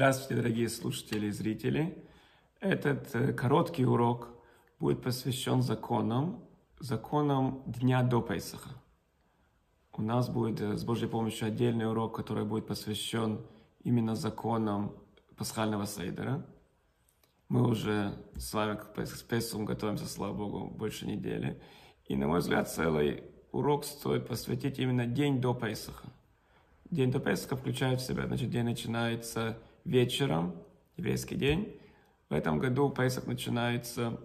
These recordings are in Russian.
Здравствуйте, дорогие слушатели и зрители. Этот э, короткий урок будет посвящен законам, законам дня до Пейсаха. У нас будет э, с Божьей помощью отдельный урок, который будет посвящен именно законам пасхального сейдера. Мы уже с вами к Песуху готовимся, слава Богу, больше недели. И, на мой взгляд, целый урок стоит посвятить именно день до Пейсаха. День до Песаха включает в себя, значит, день начинается вечером, еврейский день. В этом году Песах начинается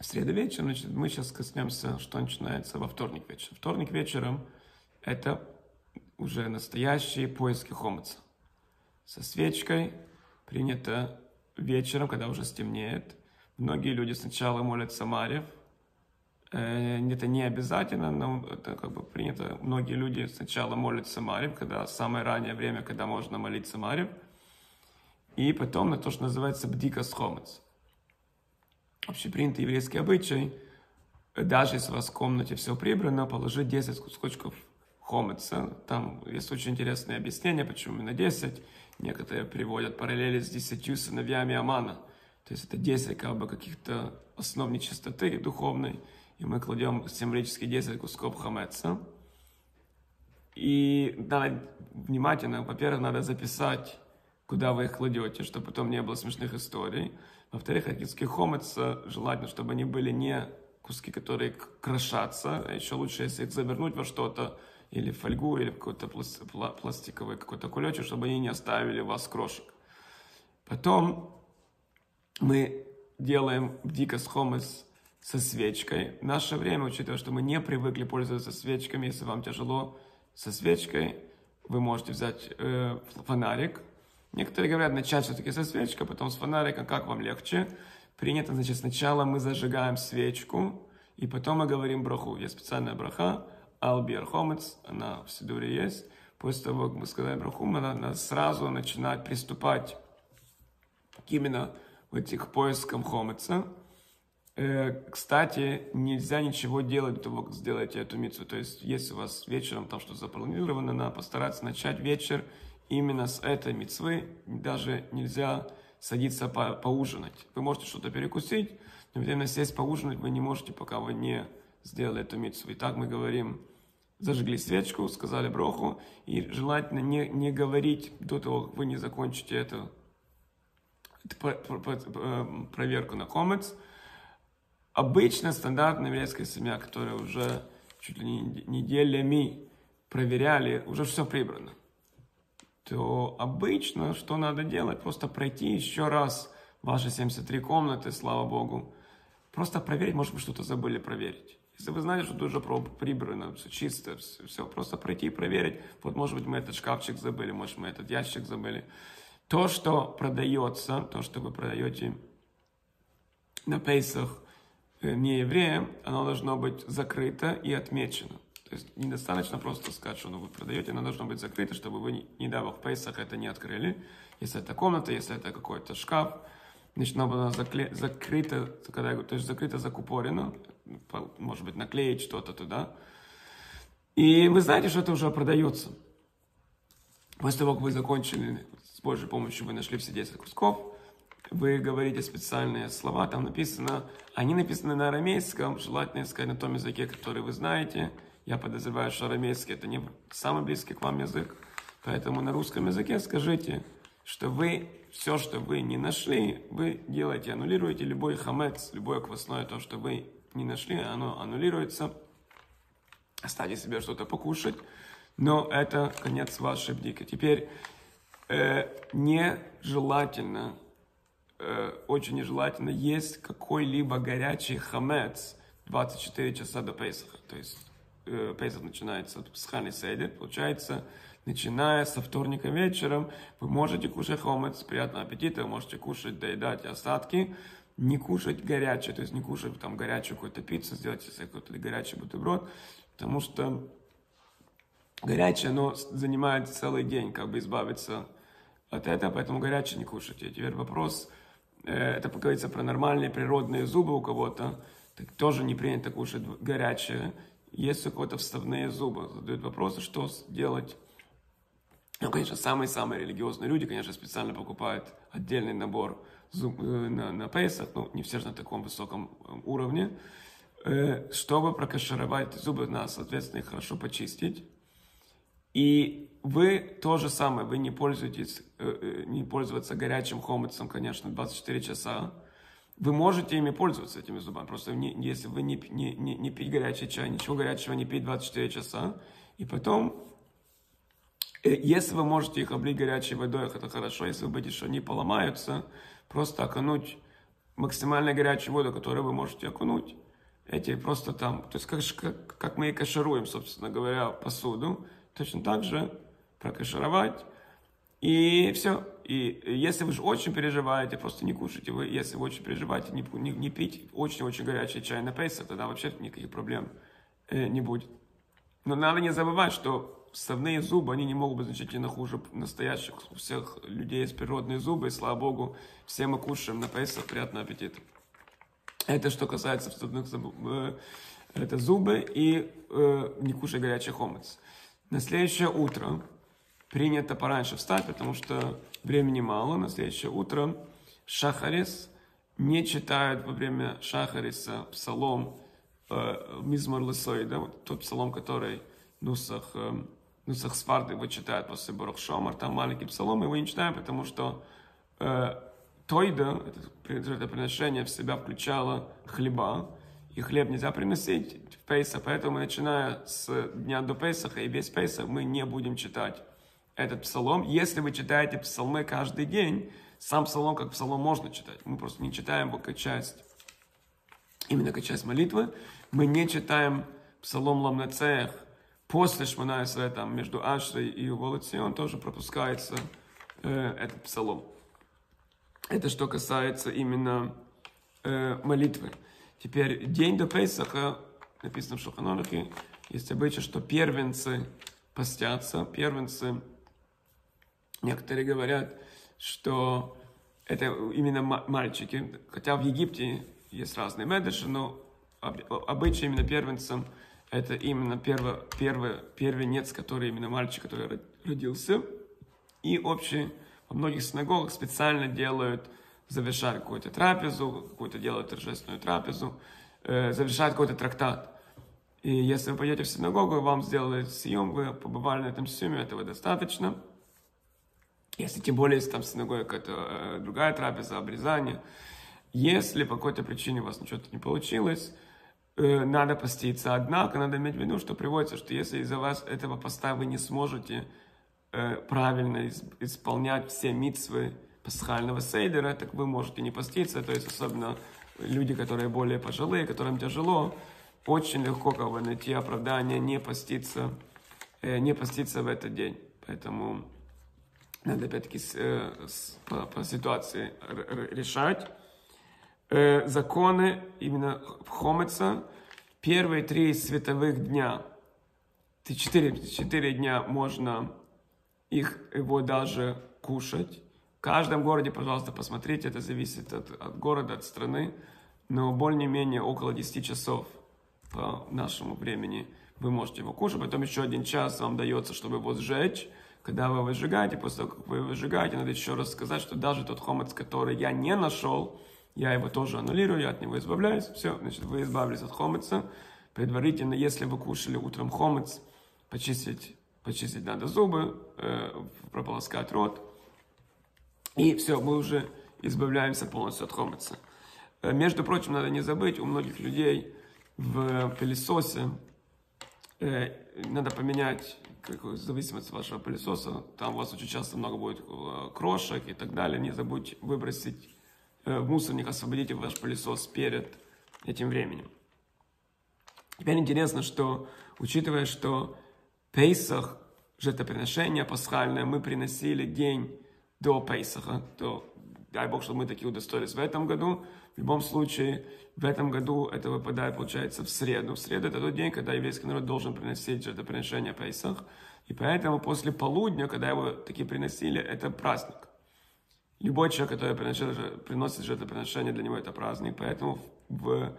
в среду вечером. Значит, мы сейчас коснемся, что начинается во вторник вечером. Вторник вечером – это уже настоящие поиски хомыца. Со свечкой принято вечером, когда уже стемнеет. Многие люди сначала молятся Марев. Э, это не обязательно, но это как бы принято. Многие люди сначала молятся Марев, когда самое раннее время, когда можно молиться Марев – и потом на то, что называется бдика схомец. Общепринятый еврейский обычай, даже если у вас в комнате все прибрано, положить 10 кусочков хомеца. Там есть очень интересное объяснение, почему именно 10. Некоторые приводят параллели с 10 сыновьями Амана. То есть это 10 как бы каких-то основ нечистоты духовной. И мы кладем символически 10 кусков хамеца. И надо внимательно, во-первых, надо записать куда вы их кладете, чтобы потом не было смешных историй. Во-вторых, акидский хомец желательно, чтобы они были не куски, которые крошатся, а еще лучше, если их завернуть во что-то, или в фольгу, или в какой-то пластиковый какой-то кулечек, чтобы они не оставили вас крошек. Потом мы делаем дикос хомес со свечкой. В наше время, учитывая, что мы не привыкли пользоваться свечками, если вам тяжело со свечкой, вы можете взять э, фонарик, Некоторые говорят начать все-таки со свечки, потом с фонарика, как вам легче. Принято, значит, сначала мы зажигаем свечку, и потом мы говорим браху. Есть специальная браха, албир хомец, она в Сидуре есть. После того, как мы сказали браху, мы надо сразу начинать приступать именно вот этих поискам хомеца. Э, кстати, нельзя ничего делать до того, как сделаете эту мицу. То есть, если у вас вечером там что-то запланировано, надо постараться начать вечер именно с этой мецвы даже нельзя садиться по поужинать. Вы можете что-то перекусить, но время сесть поужинать вы не можете, пока вы не сделали эту митцву. И так мы говорим, зажгли свечку, сказали броху, и желательно не, не говорить до того, как вы не закончите эту, эту проверку на комец. Обычно стандартная еврейская семья, которая уже чуть ли не неделями проверяли, уже все прибрано то обычно что надо делать? Просто пройти еще раз ваши 73 комнаты, слава богу. Просто проверить, может быть, что-то забыли проверить. Если вы знаете, что тут уже прибрано, все чисто, все, все, просто пройти и проверить. Вот, может быть, мы этот шкафчик забыли, может, мы этот ящик забыли. То, что продается, то, что вы продаете на пейсах э, не евреям, оно должно быть закрыто и отмечено. То есть недостаточно просто сказать, что ну, вы продаете, оно должно быть закрыто, чтобы вы, не дай бог, в Пейсах это не открыли. Если это комната, если это какой-то шкаф, значит, оно было закле... закрыто, когда, то есть закрыто, закупорено, может быть, наклеить что-то туда. И вы знаете, что это уже продается. После того, как вы закончили, с Божьей помощью вы нашли все 10 кусков, вы говорите специальные слова, там написано, они написаны на арамейском, желательно искать на том языке, который вы знаете – я подозреваю, что арамейский это не самый близкий к вам язык. Поэтому на русском языке скажите, что вы все, что вы не нашли, вы делаете, аннулируете любой хамец, любое квасное, то, что вы не нашли, оно аннулируется. Оставьте себе что-то покушать. Но это конец вашей бдики. Теперь э, нежелательно, э, очень нежелательно есть какой-либо горячий хамец 24 часа до Пейсаха. То есть э, Песах начинается пасхальный седер, получается, начиная со вторника вечером, вы можете кушать хомец, приятного аппетита, вы можете кушать, доедать остатки, не кушать горячее, то есть не кушать там горячую какую-то пиццу, сделать себе какой-то горячий бутерброд, потому что горячее, оно занимает целый день, как бы избавиться от этого, поэтому горячее не кушайте. Теперь вопрос, э, это, как говорится, про нормальные природные зубы у кого-то, так тоже не принято кушать горячее, есть у кого-то вставные зубы. Задают вопросы, что делать Ну, конечно, самые-самые религиозные люди, конечно, специально покупают отдельный набор зуб, э, на, на Пейсах, ну, не все же на таком высоком э, уровне, э, чтобы прокашировать зубы, надо, соответственно, их хорошо почистить. И вы то же самое, вы не пользуетесь, не пользоваться горячим хомутом, конечно, 24 часа. Вы можете ими пользоваться, этими зубами, просто не, если вы не, не, не, не пить горячий чай, ничего горячего не пить 24 часа, и потом если вы можете их облить горячей водой, это хорошо. Если вы боитесь, что они поломаются, просто окунуть максимально горячую воду, которую вы можете окунуть. Эти просто там, то есть как, как, как мы и кашируем, собственно говоря, посуду, точно так же прокашировать. И все. И если вы же очень переживаете, просто не кушайте. Вы, если вы очень переживаете, не, не, не пить очень-очень горячий чай на пейсах, тогда вообще никаких проблем э, не будет. Но надо не забывать, что вставные зубы, они не могут быть значительно хуже настоящих. У всех людей есть природные зубы, и слава богу, все мы кушаем на Песах, приятного аппетита. Это что касается вставных зубов. Э, это зубы и э, не кушай горячий хомец. На следующее утро принято пораньше встать, потому что времени мало. На следующее утро шахарис не читают во время шахариса псалом э, Мизмар Лысой, вот тот псалом, который Нусах э, Нусах Сварды его читают после Барух Шомар, там маленький псалом, его не читаем, потому что э, Тойда, это, это приношение в себя включало хлеба, и хлеб нельзя приносить в Пейса, поэтому начиная с дня до Пейсаха и весь Пейсах мы не будем читать этот псалом. Если вы читаете псалмы каждый день, сам псалом как псалом можно читать. Мы просто не читаем его как часть, именно как часть молитвы. Мы не читаем псалом Ламнацеях, после Шманайсера, там, между Ашрой и Волоцион, тоже пропускается э, этот псалом. Это что касается именно э, молитвы. Теперь день до Пейсаха, написано в Шуханорахе, есть обычай, что первенцы постятся, первенцы, некоторые говорят, что это именно мальчики, хотя в Египте есть разные медыши, но обычай именно первенцам – это именно первый, первый, первенец, который именно мальчик, который родился. И общий во многих синагогах специально делают, завершают какую-то трапезу, какую-то делают торжественную трапезу, э, завершают какой-то трактат. И если вы пойдете в синагогу, вам сделали съем, вы побывали на этом съеме, этого достаточно. Если тем более, если там в синагоге какая-то э, другая трапеза, обрезание. Если по какой-то причине у вас ничего не получилось, Э, надо поститься. Однако надо иметь в виду, что приводится, что если из-за вас этого поста вы не сможете э, правильно исполнять все митцвы пасхального сейдера, так вы можете не поститься. То есть особенно люди, которые более пожилые, которым тяжело, очень легко как бы, найти оправдание не поститься, э, не поститься в этот день. Поэтому надо опять-таки по, по ситуации решать. Э, законы именно Хомеца, первые три световых дня, четыре, четыре дня можно их, его даже кушать. В каждом городе, пожалуйста, посмотрите, это зависит от, от города, от страны, но более-менее около 10 часов по нашему времени вы можете его кушать, потом еще один час вам дается, чтобы его сжечь, когда вы выжигаете, после того, как вы выжигаете, надо еще раз сказать, что даже тот хомец, который я не нашел, я его тоже аннулирую, я от него избавляюсь. Все, значит, вы избавились от хомыца. Предварительно, если вы кушали утром хомец, почистить, почистить надо зубы, э, прополоскать рот. И все, мы уже избавляемся полностью от хомыца. Э, между прочим, надо не забыть, у многих людей в пылесосе э, надо поменять в зависимости от вашего пылесоса. Там у вас очень часто много будет э, крошек и так далее. Не забудьте выбросить Э, в мусорник, освободите ваш пылесос перед этим временем. Теперь интересно, что, учитывая, что Пейсах, жертвоприношение пасхальное, мы приносили день до Пейсаха, то дай Бог, что мы такие удостоились в этом году. В любом случае, в этом году это выпадает, получается, в среду. В среду это тот день, когда еврейский народ должен приносить жертвоприношение Пейсах. И поэтому после полудня, когда его такие приносили, это праздник. Любой человек, который приносит, приносит жертвоприношение, для него это праздник. Поэтому в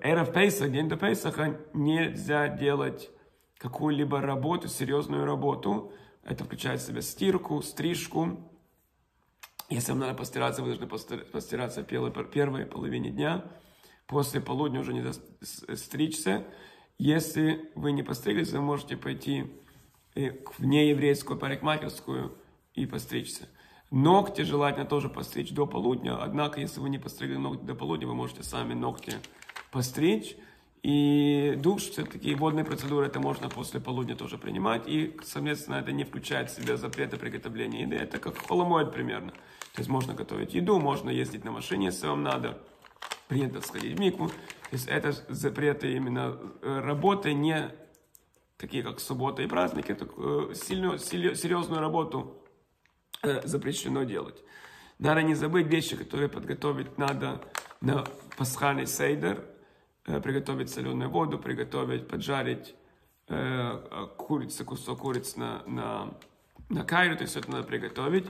Эров Пейсах, день до Пейсаха, нельзя делать какую-либо работу, серьезную работу, Это включает в себя стирку, стрижку. Если вам надо постираться, вы должны постираться в первой, половине дня. После полудня уже не стричься. Если вы не постриглись, вы можете пойти э, в нееврейскую парикмахерскую и постричься. Ногти желательно тоже постричь до полудня, однако, если вы не постригли ногти до полудня, вы можете сами ногти постричь. И душ, все-таки водные процедуры, это можно после полудня тоже принимать. И, соответственно, это не включает в себя запреты приготовления еды. Это как холомоид примерно. То есть можно готовить еду, можно ездить на машине, если вам надо. Принято сходить в мику. То есть это запреты именно э, работы, не такие как суббота и праздники. Такую сильную, серьезную работу э, запрещено делать. Надо не забыть вещи, которые подготовить надо на пасхальный сейдер, Э, приготовить соленую воду, приготовить, поджарить э, курицу, кусок курицы на, на, на кайру, то есть это надо приготовить.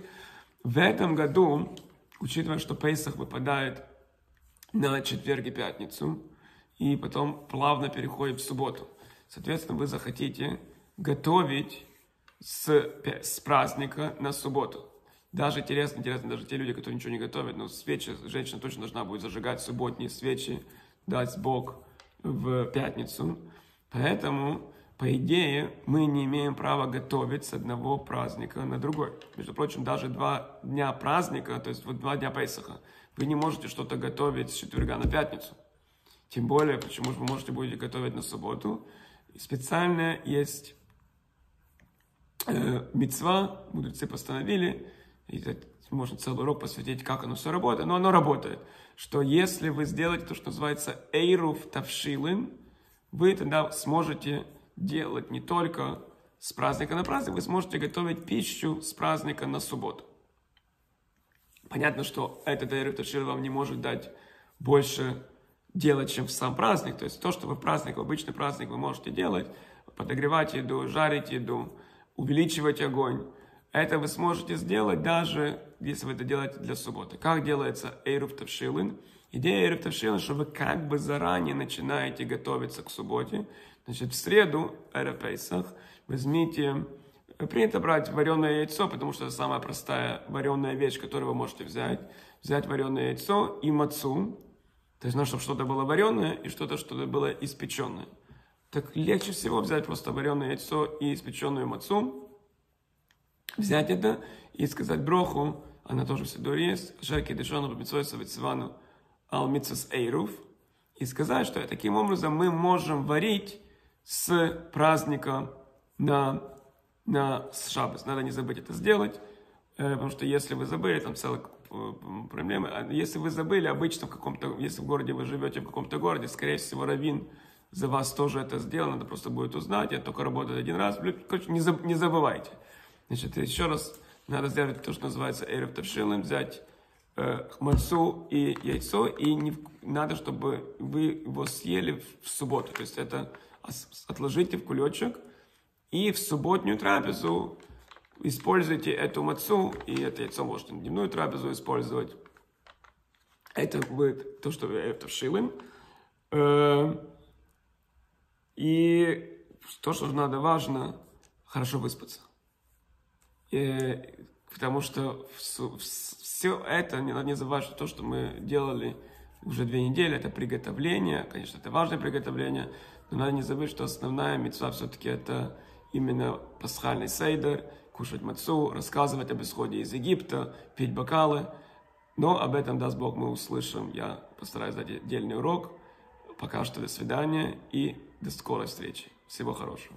В этом году, учитывая, что Пейсах выпадает на четверг и пятницу, и потом плавно переходит в субботу. Соответственно, вы захотите готовить с, с праздника на субботу. Даже интересно, интересно, даже те люди, которые ничего не готовят, но свечи, женщина точно должна будет зажигать субботние свечи, дать Бог в пятницу. Поэтому, по идее, мы не имеем права готовить с одного праздника на другой. Между прочим, даже два дня праздника, то есть вот два дня Песаха, вы не можете что-то готовить с четверга на пятницу. Тем более, почему же вы можете будете готовить на субботу. И специально есть э, мецва, мудрецы постановили, и можно целый урок посвятить, как оно все работает, но оно работает что если вы сделаете то, что называется эйруф тавшилин, вы тогда сможете делать не только с праздника на праздник, вы сможете готовить пищу с праздника на субботу. Понятно, что этот эйруф тавшилин вам не может дать больше делать, чем в сам праздник. То есть то, что вы в праздник, в обычный праздник вы можете делать, подогревать еду, жарить еду, увеличивать огонь, это вы сможете сделать даже, если вы это делаете для субботы. Как делается Эйруф Тавшилин? Идея Эйруф Тавшилин, что вы как бы заранее начинаете готовиться к субботе. Значит, в среду, Эра Пейсах, возьмите, принято брать вареное яйцо, потому что это самая простая вареная вещь, которую вы можете взять. Взять вареное яйцо и мацу, то есть, ну, чтобы что-то было вареное и что-то, что-то было испеченное. Так легче всего взять просто вареное яйцо и испеченную мацу, взять это и сказать броху, она тоже в Сидуре есть, Шерки Дешону Бамитсойса Вицвану Алмитсас Эйруф, и сказать, что таким образом мы можем варить с праздника на, на шаббас. Надо не забыть это сделать, э, потому что если вы забыли, там целая э, проблема. А если вы забыли, обычно в каком-то, если в городе вы живете в каком-то городе, скорее всего, раввин за вас тоже это сделал, надо просто будет узнать, это только работает один раз. Короче, не забывайте. Значит, еще раз надо сделать то, что называется эрев взять э, мацу и яйцо, и не, надо, чтобы вы его съели в, субботу. То есть это отложите в кулечек, и в субботнюю трапезу используйте эту мацу, и это яйцо можете на дневную трапезу использовать. Это будет то, что это вшилым. Э, и то, что надо важно, хорошо выспаться. Э, потому что все это, не не забывать, что то, что мы делали уже две недели, это приготовление, конечно, это важное приготовление, но надо не забыть, что основная мецва все-таки это именно пасхальный сейдер, кушать мацу, рассказывать об исходе из Египта, пить бокалы. Но об этом, даст Бог, мы услышим. Я постараюсь дать отдельный урок. Пока что до свидания и до скорой встречи. Всего хорошего.